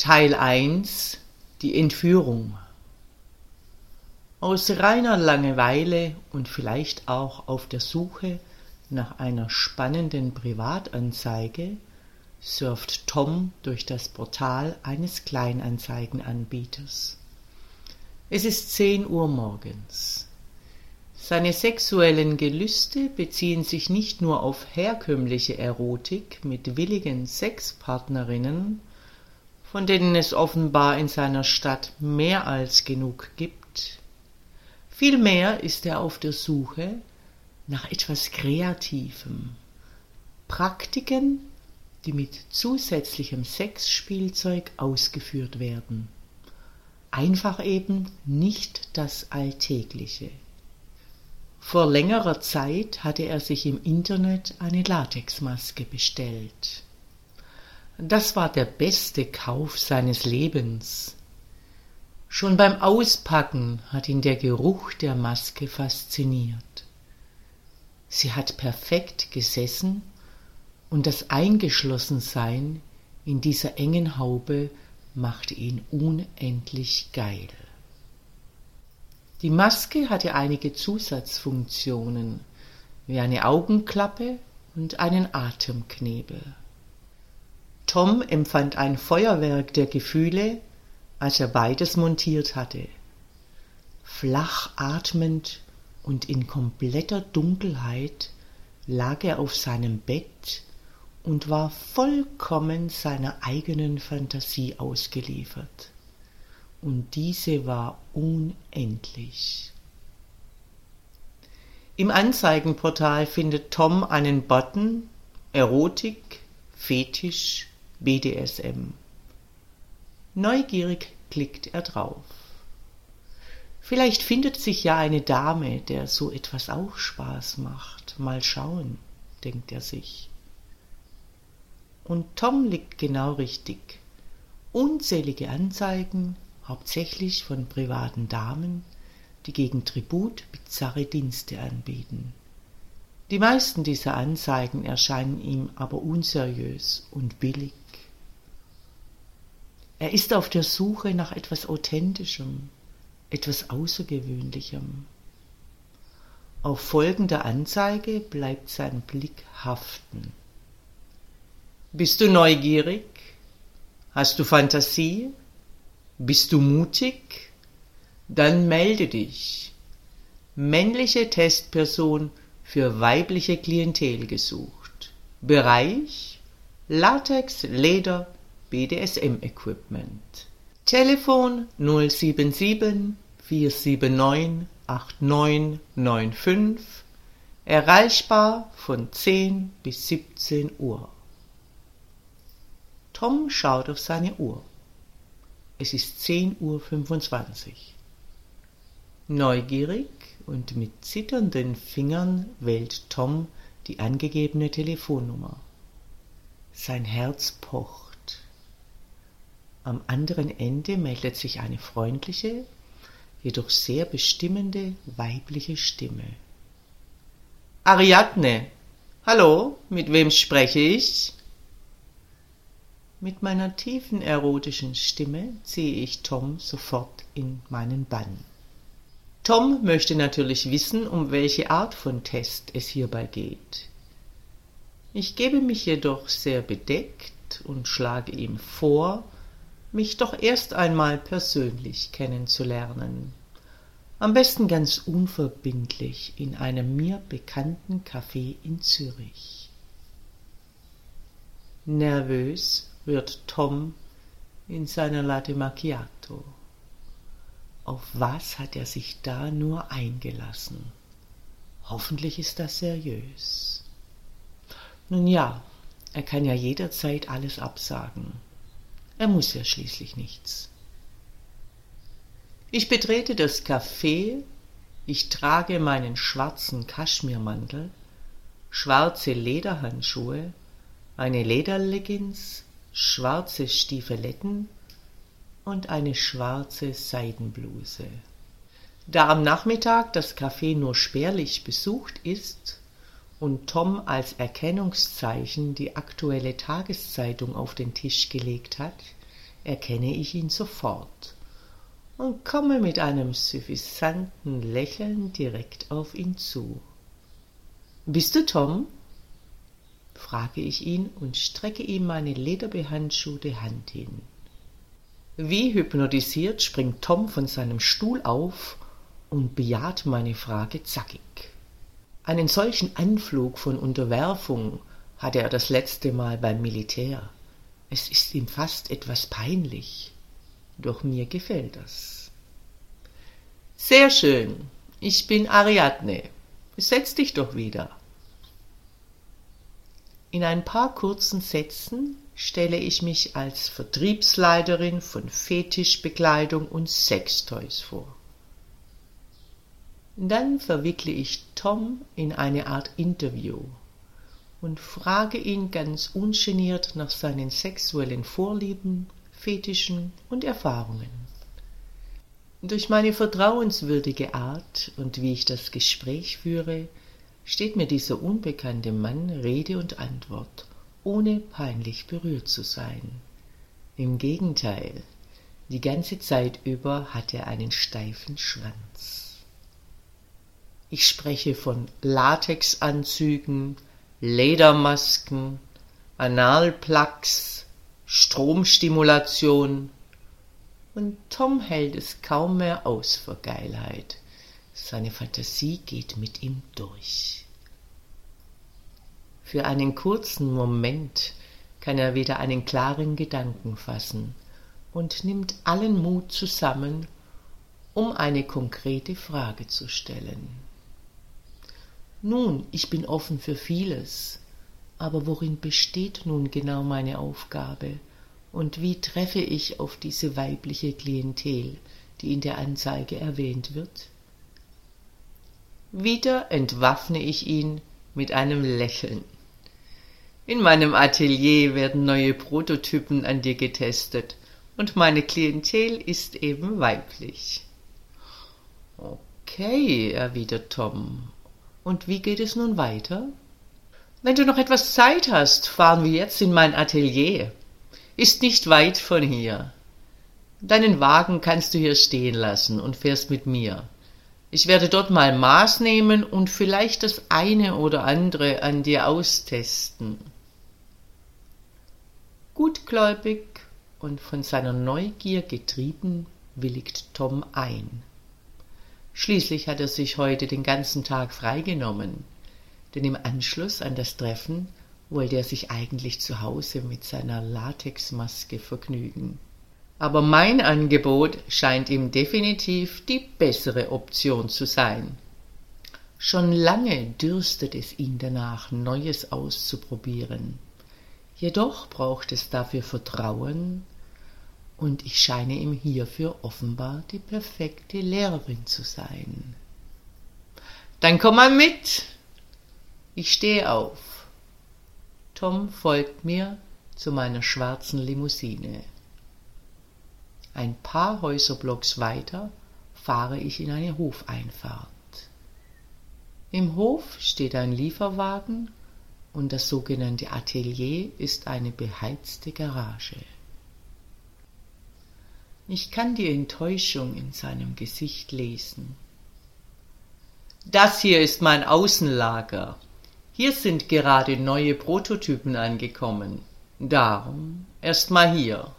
Teil 1 Die Entführung Aus reiner Langeweile und vielleicht auch auf der Suche nach einer spannenden Privatanzeige surft Tom durch das Portal eines Kleinanzeigenanbieters. Es ist zehn Uhr morgens. Seine sexuellen Gelüste beziehen sich nicht nur auf herkömmliche Erotik mit willigen Sexpartnerinnen, von denen es offenbar in seiner Stadt mehr als genug gibt. Vielmehr ist er auf der Suche nach etwas Kreativem, Praktiken, die mit zusätzlichem Sexspielzeug ausgeführt werden. Einfach eben nicht das Alltägliche. Vor längerer Zeit hatte er sich im Internet eine Latexmaske bestellt. Das war der beste Kauf seines Lebens. Schon beim Auspacken hat ihn der Geruch der Maske fasziniert. Sie hat perfekt gesessen und das Eingeschlossensein in dieser engen Haube machte ihn unendlich geil. Die Maske hatte einige Zusatzfunktionen, wie eine Augenklappe und einen Atemknebel. Tom empfand ein Feuerwerk der Gefühle, als er beides montiert hatte. Flach atmend und in kompletter Dunkelheit lag er auf seinem Bett und war vollkommen seiner eigenen Fantasie ausgeliefert und diese war unendlich. Im Anzeigenportal findet Tom einen Button Erotik, Fetisch, BDSM. Neugierig klickt er drauf. Vielleicht findet sich ja eine Dame, der so etwas auch Spaß macht. Mal schauen, denkt er sich. Und Tom liegt genau richtig. Unzählige Anzeigen, hauptsächlich von privaten Damen, die gegen Tribut bizarre Dienste anbieten. Die meisten dieser Anzeigen erscheinen ihm aber unseriös und billig. Er ist auf der Suche nach etwas Authentischem, etwas Außergewöhnlichem. Auf folgende Anzeige bleibt sein Blick haften. Bist du neugierig? Hast du Fantasie? Bist du mutig? Dann melde dich. Männliche Testperson für weibliche Klientel gesucht. Bereich Latex, Leder, BDSM-Equipment. Telefon 077 479 8995. Erreichbar von 10 bis 17 Uhr. Tom schaut auf seine Uhr. Es ist 10.25 Uhr. Neugierig und mit zitternden Fingern wählt Tom die angegebene Telefonnummer. Sein Herz pocht. Am anderen Ende meldet sich eine freundliche, jedoch sehr bestimmende weibliche Stimme. Ariadne, hallo, mit wem spreche ich? Mit meiner tiefen erotischen Stimme ziehe ich Tom sofort in meinen Bann. Tom möchte natürlich wissen, um welche Art von Test es hierbei geht. Ich gebe mich jedoch sehr bedeckt und schlage ihm vor, mich doch erst einmal persönlich kennenzulernen. Am besten ganz unverbindlich in einem mir bekannten Café in Zürich. Nervös rührt Tom in seiner Latte Macchiato. Auf was hat er sich da nur eingelassen? Hoffentlich ist das seriös. Nun ja, er kann ja jederzeit alles absagen. Er muss ja schließlich nichts. Ich betrete das Café, ich trage meinen schwarzen Kaschmirmantel, schwarze Lederhandschuhe, eine Lederleggings, schwarze Stiefeletten und eine schwarze Seidenbluse. Da am Nachmittag das Café nur spärlich besucht ist und Tom als Erkennungszeichen die aktuelle Tageszeitung auf den Tisch gelegt hat, erkenne ich ihn sofort und komme mit einem suffisanten Lächeln direkt auf ihn zu. Bist du Tom? frage ich ihn und strecke ihm meine lederbehandschuhte Hand hin. Wie hypnotisiert springt Tom von seinem Stuhl auf und bejaht meine Frage zackig. Einen solchen Anflug von Unterwerfung hatte er das letzte Mal beim Militär. Es ist ihm fast etwas peinlich doch mir gefällt das. Sehr schön, ich bin Ariadne. Setz dich doch wieder. In ein paar kurzen Sätzen stelle ich mich als Vertriebsleiterin von Fetischbekleidung und Sextoys vor. Dann verwickle ich Tom in eine Art Interview und frage ihn ganz ungeniert nach seinen sexuellen Vorlieben Fetischen und Erfahrungen. Durch meine vertrauenswürdige Art und wie ich das Gespräch führe, steht mir dieser unbekannte Mann Rede und Antwort, ohne peinlich berührt zu sein. Im Gegenteil, die ganze Zeit über hat er einen steifen Schwanz. Ich spreche von Latexanzügen, Ledermasken, Analplugs, Stromstimulation. Und Tom hält es kaum mehr aus vor Geilheit. Seine Fantasie geht mit ihm durch. Für einen kurzen Moment kann er wieder einen klaren Gedanken fassen und nimmt allen Mut zusammen, um eine konkrete Frage zu stellen. Nun, ich bin offen für vieles, aber worin besteht nun genau meine Aufgabe? Und wie treffe ich auf diese weibliche Klientel, die in der Anzeige erwähnt wird? Wieder entwaffne ich ihn mit einem Lächeln. In meinem Atelier werden neue Prototypen an dir getestet und meine Klientel ist eben weiblich. Okay, erwidert Tom. Und wie geht es nun weiter? Wenn du noch etwas Zeit hast, fahren wir jetzt in mein Atelier. Ist nicht weit von hier. Deinen Wagen kannst du hier stehen lassen und fährst mit mir. Ich werde dort mal Maß nehmen und vielleicht das eine oder andere an dir austesten. Gutgläubig und von seiner Neugier getrieben willigt Tom ein. Schließlich hat er sich heute den ganzen Tag freigenommen denn im Anschluss an das Treffen wollte er sich eigentlich zu Hause mit seiner Latexmaske vergnügen. Aber mein Angebot scheint ihm definitiv die bessere Option zu sein. Schon lange dürstet es ihn danach, Neues auszuprobieren. Jedoch braucht es dafür Vertrauen, und ich scheine ihm hierfür offenbar die perfekte Lehrerin zu sein. Dann komm mal mit, ich stehe auf. Tom folgt mir zu meiner schwarzen Limousine. Ein paar Häuserblocks weiter fahre ich in eine Hofeinfahrt. Im Hof steht ein Lieferwagen und das sogenannte Atelier ist eine beheizte Garage. Ich kann die Enttäuschung in seinem Gesicht lesen. Das hier ist mein Außenlager, hier sind gerade neue Prototypen angekommen. Darum erst mal hier.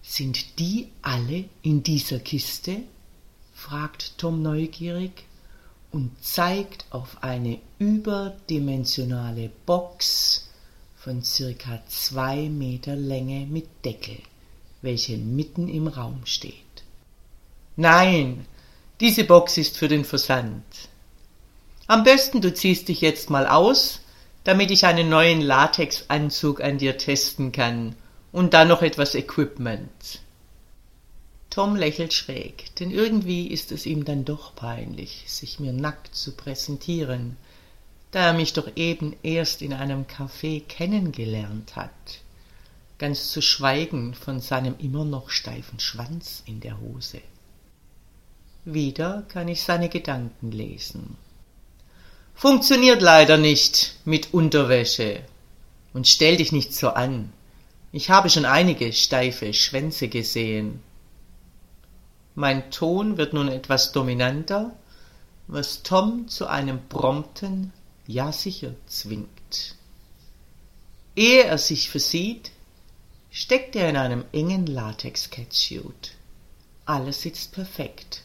Sind die alle in dieser Kiste? fragt Tom neugierig und zeigt auf eine überdimensionale Box von circa zwei Meter Länge mit Deckel, welche mitten im Raum steht. Nein, diese Box ist für den Versand. Am besten du ziehst dich jetzt mal aus, damit ich einen neuen Latexanzug an dir testen kann und dann noch etwas Equipment. Tom lächelt schräg, denn irgendwie ist es ihm dann doch peinlich, sich mir nackt zu präsentieren, da er mich doch eben erst in einem Café kennengelernt hat, ganz zu schweigen von seinem immer noch steifen Schwanz in der Hose. Wieder kann ich seine Gedanken lesen. Funktioniert leider nicht mit Unterwäsche. Und stell dich nicht so an. Ich habe schon einige steife Schwänze gesehen. Mein Ton wird nun etwas dominanter, was Tom zu einem prompten Ja sicher zwingt. Ehe er sich versieht, steckt er in einem engen Latex-Catsuit. Alles sitzt perfekt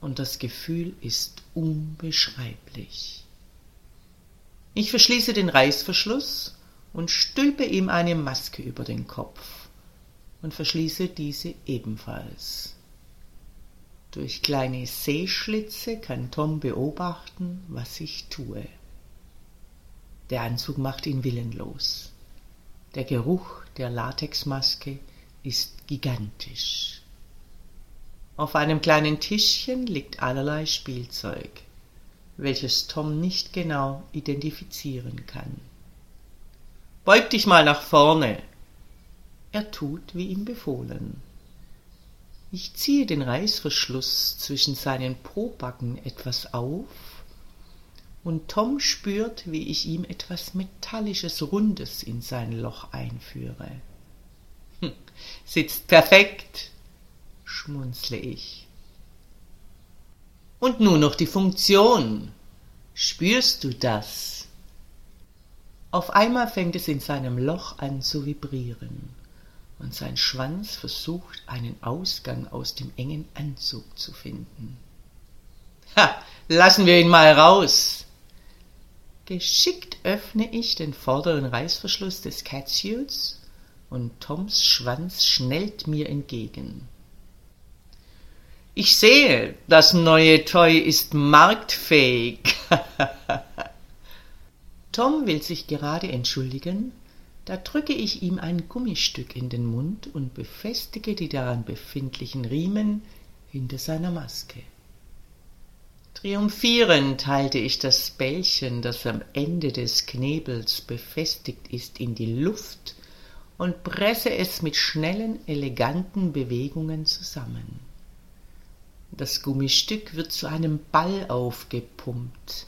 und das Gefühl ist unbeschreiblich. Ich verschließe den Reißverschluss und stülpe ihm eine Maske über den Kopf und verschließe diese ebenfalls. Durch kleine Sehschlitze kann Tom beobachten, was ich tue. Der Anzug macht ihn willenlos. Der Geruch der Latexmaske ist gigantisch. Auf einem kleinen Tischchen liegt allerlei Spielzeug, welches Tom nicht genau identifizieren kann. Beug dich mal nach vorne. Er tut, wie ihm befohlen. Ich ziehe den Reißverschluss zwischen seinen Pobacken etwas auf, und Tom spürt, wie ich ihm etwas Metallisches Rundes in sein Loch einführe. Hm, sitzt perfekt, schmunzle ich. Und nun noch die Funktion. Spürst du das? Auf einmal fängt es in seinem Loch an zu vibrieren, und sein Schwanz versucht, einen Ausgang aus dem engen Anzug zu finden. Ha, lassen wir ihn mal raus. Geschickt öffne ich den vorderen Reißverschluss des Catsuits und Toms Schwanz schnellt mir entgegen. Ich sehe, das neue Toy ist marktfähig. Tom will sich gerade entschuldigen, da drücke ich ihm ein Gummistück in den Mund und befestige die daran befindlichen Riemen hinter seiner Maske. Triumphierend halte ich das Bällchen, das am Ende des Knebels befestigt ist, in die Luft und presse es mit schnellen, eleganten Bewegungen zusammen. Das Gummistück wird zu einem Ball aufgepumpt,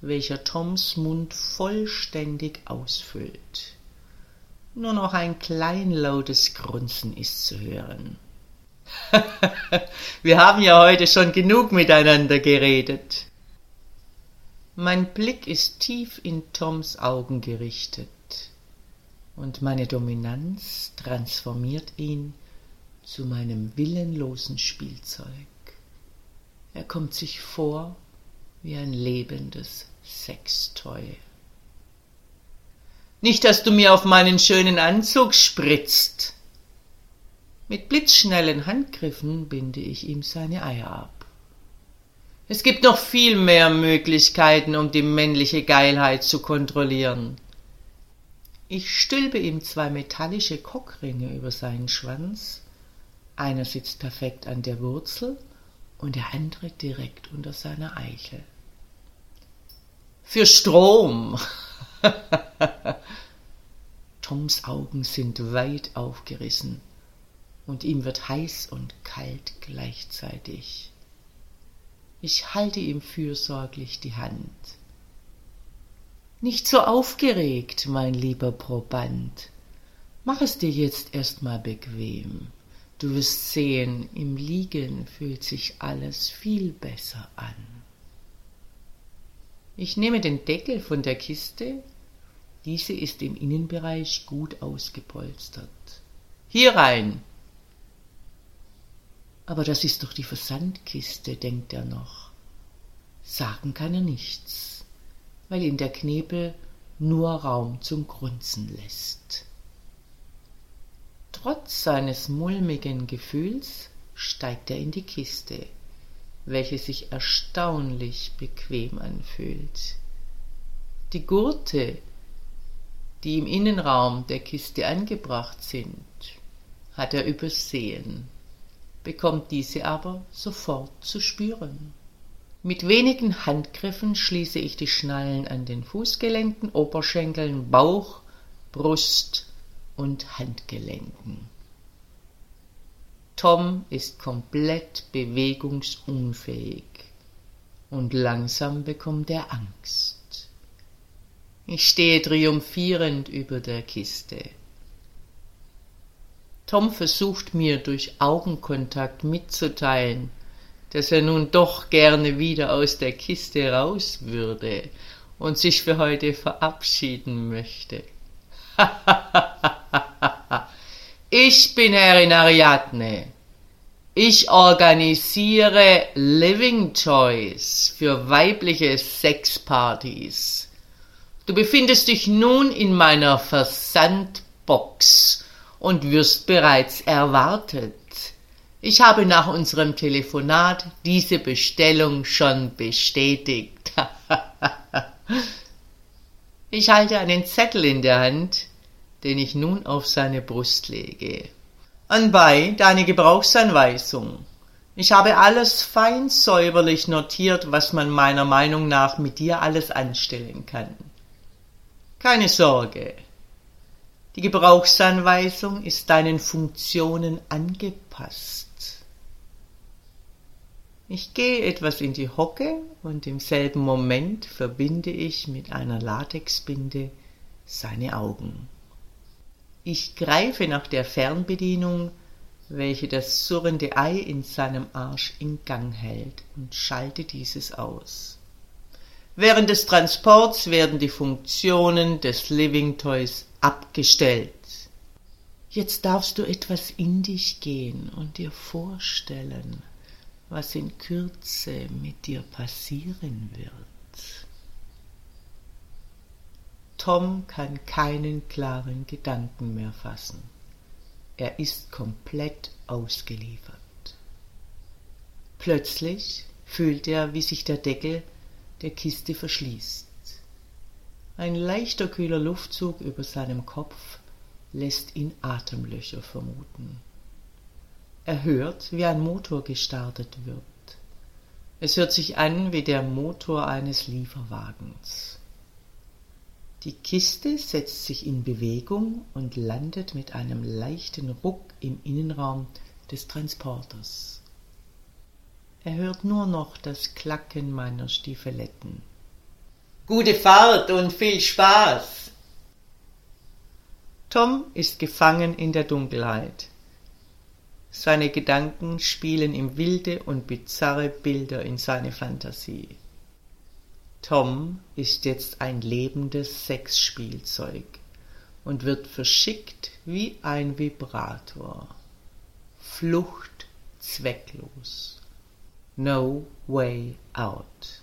welcher Toms Mund vollständig ausfüllt. Nur noch ein kleinlautes Grunzen ist zu hören. Wir haben ja heute schon genug miteinander geredet. Mein Blick ist tief in Toms Augen gerichtet, und meine Dominanz transformiert ihn zu meinem willenlosen Spielzeug. Er kommt sich vor wie ein lebendes Sextoy. Nicht, dass du mir auf meinen schönen Anzug spritzt. Mit blitzschnellen Handgriffen binde ich ihm seine Eier ab. Es gibt noch viel mehr Möglichkeiten, um die männliche Geilheit zu kontrollieren. Ich stülpe ihm zwei metallische Kockringe über seinen Schwanz. Einer sitzt perfekt an der Wurzel und der andere direkt unter seiner Eichel. Für Strom. Toms Augen sind weit aufgerissen und ihm wird heiß und kalt gleichzeitig. Ich halte ihm fürsorglich die Hand. Nicht so aufgeregt, mein lieber Proband. Mach es dir jetzt erst mal bequem. Du wirst sehen, im Liegen fühlt sich alles viel besser an. Ich nehme den Deckel von der Kiste. Diese ist im Innenbereich gut ausgepolstert. Hier rein. Aber das ist doch die Versandkiste, denkt er noch. Sagen kann er nichts, weil ihn der Knebel nur Raum zum Grunzen lässt. Trotz seines mulmigen Gefühls steigt er in die Kiste, welche sich erstaunlich bequem anfühlt. Die Gurte, die im Innenraum der Kiste angebracht sind, hat er übersehen, bekommt diese aber sofort zu spüren. Mit wenigen Handgriffen schließe ich die Schnallen an den Fußgelenken, Oberschenkeln, Bauch, Brust und Handgelenken. Tom ist komplett bewegungsunfähig und langsam bekommt er Angst. Ich stehe triumphierend über der Kiste. Tom versucht mir durch Augenkontakt mitzuteilen, dass er nun doch gerne wieder aus der Kiste raus würde und sich für heute verabschieden möchte. ich bin Herrin Ariadne. Ich organisiere Living Toys für weibliche Sexpartys. Du befindest dich nun in meiner Versandbox und wirst bereits erwartet. Ich habe nach unserem Telefonat diese Bestellung schon bestätigt. ich halte einen Zettel in der Hand, den ich nun auf seine Brust lege. Anbei deine Gebrauchsanweisung. Ich habe alles fein säuberlich notiert, was man meiner Meinung nach mit dir alles anstellen kann. Keine Sorge. Die Gebrauchsanweisung ist deinen Funktionen angepasst. Ich gehe etwas in die Hocke und im selben Moment verbinde ich mit einer Latexbinde seine Augen. Ich greife nach der Fernbedienung, welche das surrende Ei in seinem Arsch in Gang hält, und schalte dieses aus. Während des Transports werden die Funktionen des Living Toys abgestellt. Jetzt darfst du etwas in dich gehen und dir vorstellen, was in Kürze mit dir passieren wird. Tom kann keinen klaren Gedanken mehr fassen. Er ist komplett ausgeliefert. Plötzlich fühlt er, wie sich der Deckel der Kiste verschließt. Ein leichter kühler Luftzug über seinem Kopf lässt ihn Atemlöcher vermuten. Er hört, wie ein Motor gestartet wird. Es hört sich an wie der Motor eines Lieferwagens. Die Kiste setzt sich in Bewegung und landet mit einem leichten Ruck im Innenraum des Transporters. Er hört nur noch das Klacken meiner Stiefeletten. Gute Fahrt und viel Spaß! Tom ist gefangen in der Dunkelheit. Seine Gedanken spielen ihm wilde und bizarre Bilder in seine Fantasie. Tom ist jetzt ein lebendes Sexspielzeug und wird verschickt wie ein Vibrator. Flucht zwecklos. No way out.